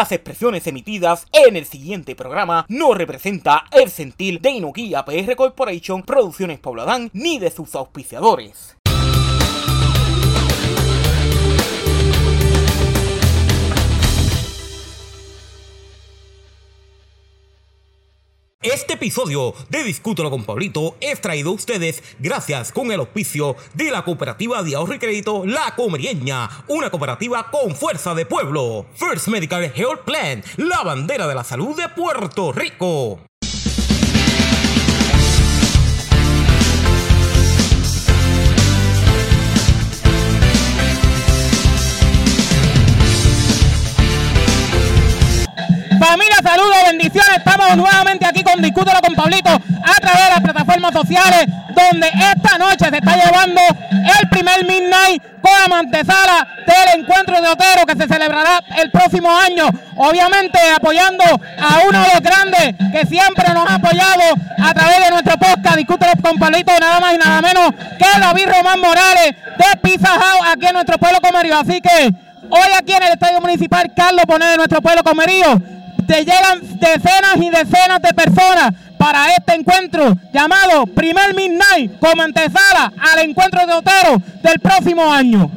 Las expresiones emitidas en el siguiente programa no representa el sentir de Inokia PR Corporation, Producciones Pobladán, ni de sus auspiciadores. Este episodio de Discútelo con Pablito es traído a ustedes gracias con el auspicio de la cooperativa de ahorro y crédito La Comerieña, una cooperativa con fuerza de pueblo. First Medical Health Plan, la bandera de la salud de Puerto Rico. Familia, saludos, bendiciones. Estamos nuevamente aquí con Discútelo con Pablito a través de las plataformas sociales, donde esta noche se está llevando el primer Midnight con la antesala del encuentro de Otero que se celebrará el próximo año. Obviamente apoyando a uno de los grandes que siempre nos ha apoyado a través de nuestro podcast Discútelo con Pablito, nada más y nada menos que David Román Morales de Pizza House aquí en nuestro pueblo comerío. Así que hoy aquí en el Estadio Municipal Carlos Poner de nuestro pueblo comerío te llegan decenas y decenas de personas para este encuentro llamado Primer Midnight como antesala al encuentro de Otero del próximo año.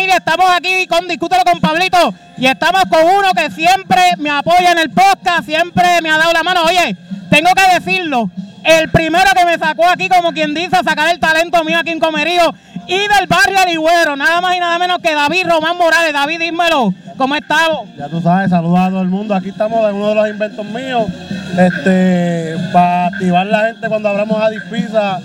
Estamos aquí con Discútelo con Pablito y estamos con uno que siempre me apoya en el podcast, siempre me ha dado la mano. Oye, tengo que decirlo, el primero que me sacó aquí, como quien dice, sacar el talento mío aquí en Comerío y del barrio Aligüero, nada más y nada menos que David Román Morales. David, dímelo, ¿cómo estamos? Ya tú sabes, saludos a todo el mundo. Aquí estamos en uno de los inventos míos. Este, para activar la gente cuando abramos a Pizza,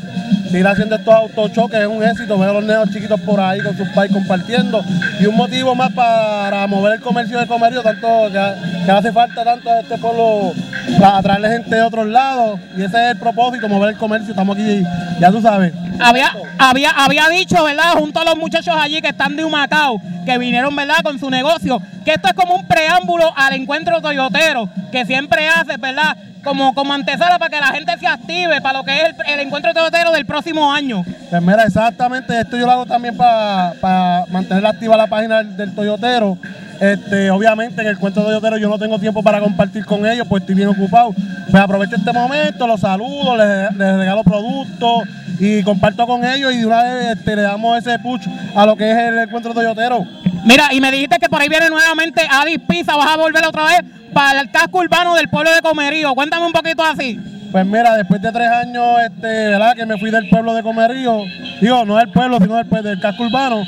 ir haciendo estos autochoques es un éxito. Veo a los neos chiquitos por ahí con sus pais compartiendo. Y un motivo más para mover el comercio de comercio, tanto que, que hace falta tanto a este pueblo para atraerle gente de otros lados. Y ese es el propósito, mover el comercio. Estamos aquí, ya tú sabes. Había, había, había dicho, ¿verdad? Junto a los muchachos allí que están de Humacao, que vinieron, ¿verdad? Con su negocio, que esto es como un preámbulo al encuentro toyotero, que siempre hace, ¿verdad? Como, como antesala para que la gente se active para lo que es el, encuentro toyotero del próximo año. Pues mira, exactamente, esto yo lo hago también para mantener activa la página del, del Toyotero. Este, obviamente en el cuento Toyotero yo no tengo tiempo para compartir con ellos, pues estoy bien ocupado. Pues aprovecho este momento, los saludo, les, les regalo productos y comparto con ellos y de una vez este, le damos ese push a lo que es el encuentro Toyotero. Mira, y me dijiste que por ahí viene nuevamente Adis Pizza, vas a volver otra vez para el casco urbano del pueblo de Comerío. Cuéntame un poquito así. Pues mira, después de tres años, este, ¿verdad? Que me fui del pueblo de Comerío, digo, no del pueblo, sino del, del casco urbano,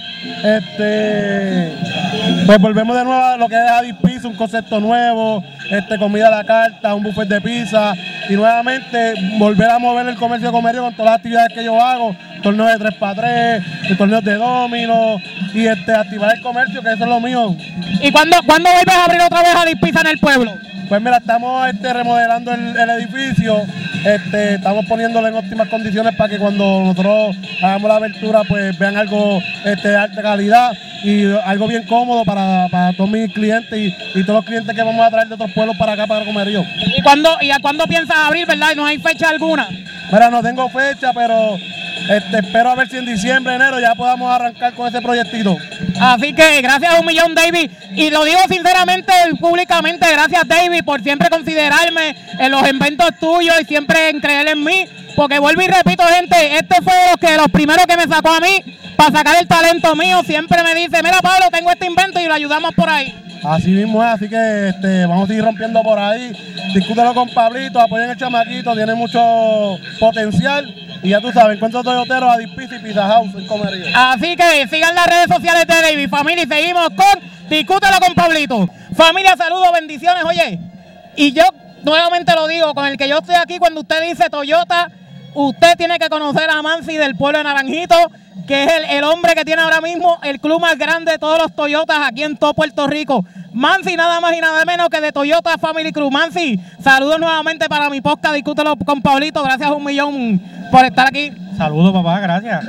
este, pues volvemos de nuevo a lo que es Adis Pizza, un concepto nuevo, este, comida a la carta, un buffet de pizza, y nuevamente volver a mover el comercio de Comerío con todas las actividades que yo hago, torneos de 3x3, torneos de domino, y este, activar el comercio, que eso es lo mío. ¿Y cuándo, cuándo vuelves a abrir otra vez Adis Pizza en el pueblo? Pues mira, estamos este, remodelando el, el edificio este, estamos poniéndolo en óptimas condiciones para que cuando nosotros hagamos la abertura pues vean algo este, de alta calidad y algo bien cómodo para, para todos mis clientes y, y todos los clientes que vamos a traer de otros pueblos para acá para Comerío. ¿Y, cuándo, ¿Y a cuándo piensas abrir, verdad? ¿No hay fecha alguna? Mira, no tengo fecha, pero este, espero a ver si en diciembre, enero ya podamos arrancar con ese proyectito. Así que gracias a un millón, David. Y lo digo sinceramente, públicamente, gracias, David, por siempre considerarme en los inventos tuyos y siempre en creer en mí. Porque vuelvo y repito, gente, este fue los, que, los primeros que me sacó a mí para sacar el talento mío. Siempre me dice, mira, Pablo, tengo este invento y lo ayudamos por ahí. Así mismo es, así que este, vamos a seguir rompiendo por ahí. Discútelo con Pablito, apoyen el chamaquito, tiene mucho potencial. Y ya tú sabes, encuentro Toyotero a Dispisi y Pizza House en Comerío. Así que sigan las redes sociales de David, familia, y seguimos con Discútelo con Pablito. Familia, saludos, bendiciones, oye. Y yo nuevamente lo digo, con el que yo estoy aquí, cuando usted dice Toyota, usted tiene que conocer a Mansi del pueblo de Naranjito, que es el, el, hombre que tiene ahora mismo el club más grande de todos los Toyotas aquí en todo Puerto Rico. Mansi, nada más y nada menos que de Toyota Family Crew. Mansi, saludos nuevamente para mi podcast, discútelo con Pablito, gracias un millón por estar aquí. Saludos, papá, gracias.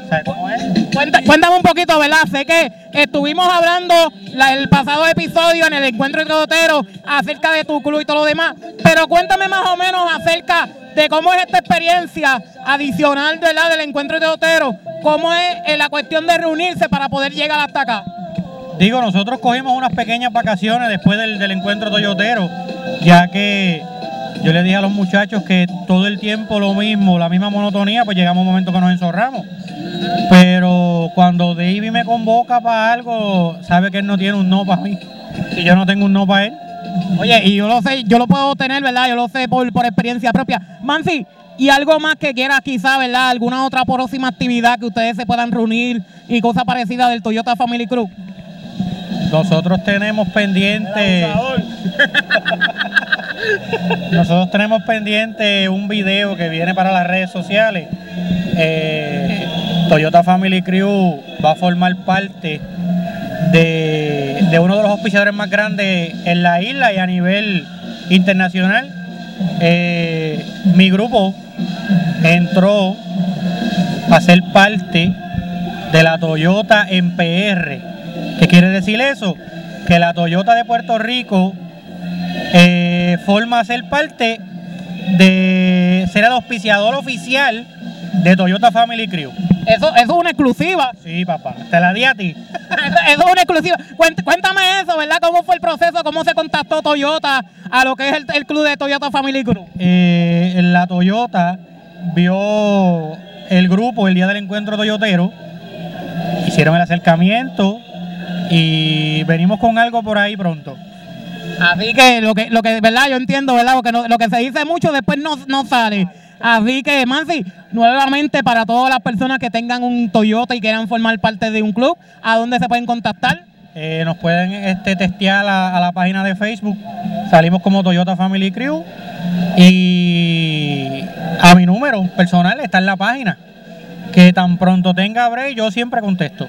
Cuéntame, cuéntame un poquito, ¿verdad? Sé que estuvimos hablando la, el pasado episodio en el encuentro de Totero acerca de tu club y todo lo demás, pero cuéntame más o menos acerca de cómo es esta experiencia adicional ¿verdad? del encuentro de Otero, cómo es eh, la cuestión de reunirse para poder llegar hasta acá. Digo, nosotros cogimos unas pequeñas vacaciones después del, del encuentro toyotero, ya que yo le dije a los muchachos que todo el tiempo lo mismo, la misma monotonía, pues llegamos un momento que nos enzorramos. Pero cuando David me convoca para algo, sabe que él no tiene un no para mí. Y yo no tengo un no para él. Oye, y yo lo sé, yo lo puedo tener, ¿verdad? Yo lo sé por, por experiencia propia. Mansi, y algo más que quieras quizá, ¿verdad? Alguna otra próxima actividad que ustedes se puedan reunir y cosas parecidas del Toyota Family Crew. Nosotros tenemos pendiente. Nosotros tenemos pendiente un video que viene para las redes sociales. Eh, Toyota Family Crew va a formar parte de, de, uno de los auspiciadores más grandes en la isla y a nivel internacional. Eh, mi grupo entró a ser parte de la Toyota en PR. ¿Qué quiere decir eso? Que la Toyota de Puerto Rico eh, forma ser parte de ser el auspiciador oficial de Toyota Family Crew. Eso, eso es una exclusiva. Sí, papá, te la di a ti. eso es una exclusiva. Cuéntame eso, ¿verdad? ¿Cómo fue el proceso? ¿Cómo se contactó Toyota a lo que es el, el club de Toyota Family Crew? Eh, la Toyota vio el grupo el día del encuentro toyotero, hicieron el acercamiento y venimos con algo por ahí pronto. Así que lo que, lo que verdad, yo entiendo, ¿verdad? Porque no, lo que se dice mucho después no, no sale. Así que, Mansi, nuevamente para todas las personas que tengan un Toyota y quieran formar parte de un club, ¿a dónde se pueden contactar? Eh, nos pueden este, testear a, a, la página de Facebook. Salimos como Toyota Family Crew. Y a mi número personal está en la página. Que tan pronto tenga break, yo siempre contesto.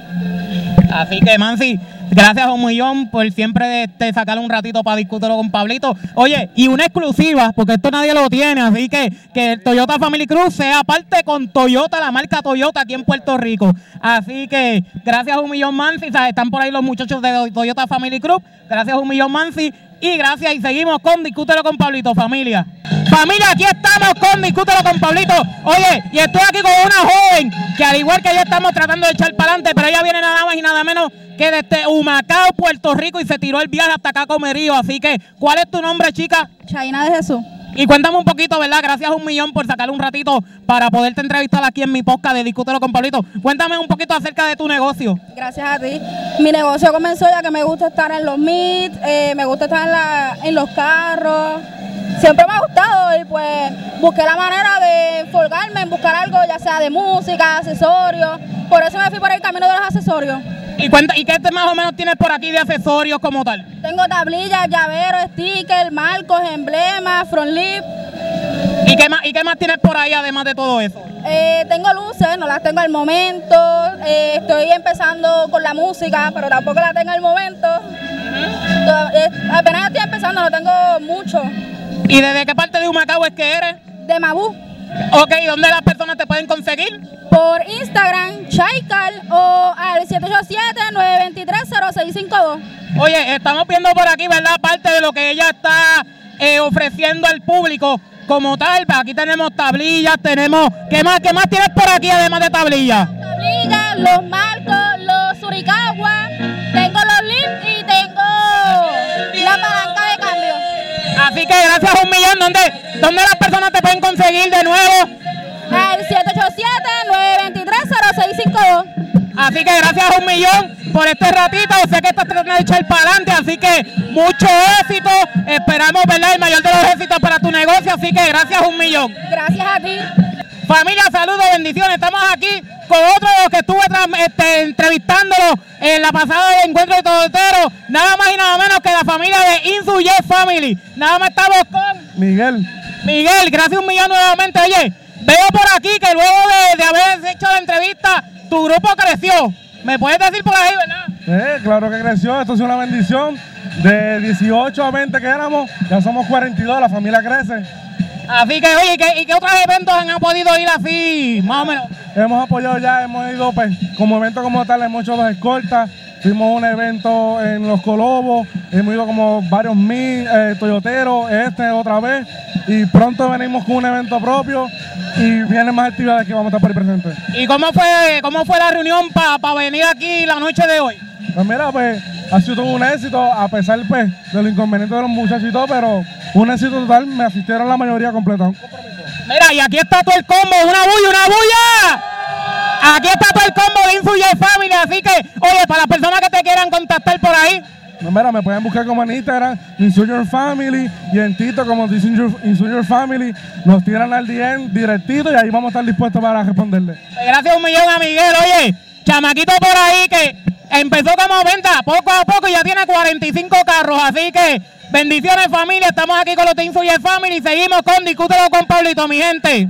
Así que, Mansi, gracias a un millón por siempre este, sacar un ratito para discutirlo con Pablito. Oye, y una exclusiva, porque esto nadie lo tiene, así que que el Toyota Family Cruz sea parte con Toyota, la marca Toyota aquí en Puerto Rico. Así que gracias a un millón, Mansi. Están por ahí los muchachos de Toyota Family Group. Gracias a un millón, Mansi. Y gracias, y seguimos con Discútelo con Pablito, familia. Familia, aquí estamos con Discútelo con Pablito. Oye, y estoy aquí con una joven que al igual que yo estamos tratando de echar para adelante, pero ella viene nada más y nada menos que desde Humacao, Puerto Rico, y se tiró el viaje hasta acá Comerío. Así que, ¿cuál es tu nombre, chica? Chaina de Jesús. Y cuéntame un poquito, ¿verdad? Gracias a un millón por sacar un ratito para poderte entrevistar aquí en mi podcast de Discútelo con Pablito. Cuéntame un poquito acerca de tu negocio. Gracias a ti. Mi negocio comenzó ya que me gusta estar en los meets, eh, me gusta estar en, en los carros. Siempre me ha gustado y pues busqué la manera de folgarme en buscar algo, ya sea de música, accesorios. Por eso me fui por el camino de los accesorios. ¿Y, cuenta, ¿Y qué más o menos tienes por aquí de accesorios como tal? Tengo tablillas, llaveros, stickers, marcos, emblemas, front lip. ¿Y qué, más, ¿Y qué más tienes por ahí además de todo eso? Eh, tengo luces, no las tengo al momento. Eh, estoy empezando con la música, pero tampoco la tengo al momento. Eh, apenas estoy empezando, no tengo mucho. ¿Y desde qué parte de Humacao es que eres? De Mabú. Ok, ¿dónde las personas te pueden conseguir? Por Instagram, Chaikal o al 787-923-0652. Oye, estamos viendo por aquí, ¿verdad? Parte de lo que ella está eh, ofreciendo al público como tal. Pues Aquí tenemos tablillas, tenemos... ¿Qué más, qué más tienes por aquí además de tablillas? Tablillas, los marcos, los suricagua, gracias a un millón, ¿dónde, dónde las personas te pueden conseguir de nuevo? Al 787-923-0652. Así que gracias un millón por este ratito. Sé que estás tratando de echar para adelante, así que mucho éxito. Esperamos, ¿verdad? El mayor de los éxitos para tu negocio, así que gracias un millón. Gracias a ti. Familia, saludos, bendiciones. Estamos aquí con otro que estuve este, entrevistándolo en la pasada del encuentro de Todotero. Nada más y nada menos que la familia de Insu Yes Family. Nada más estamos con Miguel, Miguel. Gracias un millón nuevamente. Oye, veo por aquí que luego de, de haber hecho la entrevista, tu grupo creció. ¿Me puedes decir por ahí, verdad? eh, claro que creció, esto es una bendición. De 18 a 20 que éramos, ya somos 42, la familia crece. Así que, oye, ¿y qué, y qué otros eventos han podido ir así, más o menos? Hemos apoyado ya, hemos ido, pues, como evento como tal, hemos hecho dos escoltas. Fuimos un evento en Los Colobos, hemos ido como varios mil eh, toyoteros, este otra vez. Y pronto venimos con un evento propio y vienen más actividades que vamos a estar por presentes. ¿Y cómo fue, cómo fue la reunión para venir aquí la noche de hoy? Pues mira, pues ha sido un éxito, a pesar pues, de los inconvenientes de los muchachos y todo, pero un éxito total, me asistieron la mayoría completa. Mira, y aquí está todo el combo, una bulla, una bulla. Aquí está todo el combo de Infuya Family, así que, oye, para las personas que te quieran contactar por ahí, No, mira, me pueden buscar como en Instagram, Insurger Family, y en Tito como Insurger Family. Nos tiran al DM directito y ahí vamos a estar dispuestos para responderle. pues, gracias un millón a Miguel, oye, chamaquito por ahí que empezó como venta poco a poco y ya tiene 45 carros, así que bendiciones familia, estamos aquí con los de Infuya Family y seguimos con Discútelo con Pablito, mi gente.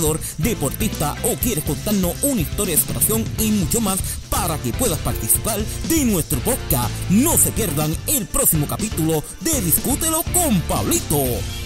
deportista o quieres contarnos una historia de superación y mucho más para que puedas participar de nuestro podcast. No se pierdan el próximo capítulo de Discútelo con Pablito.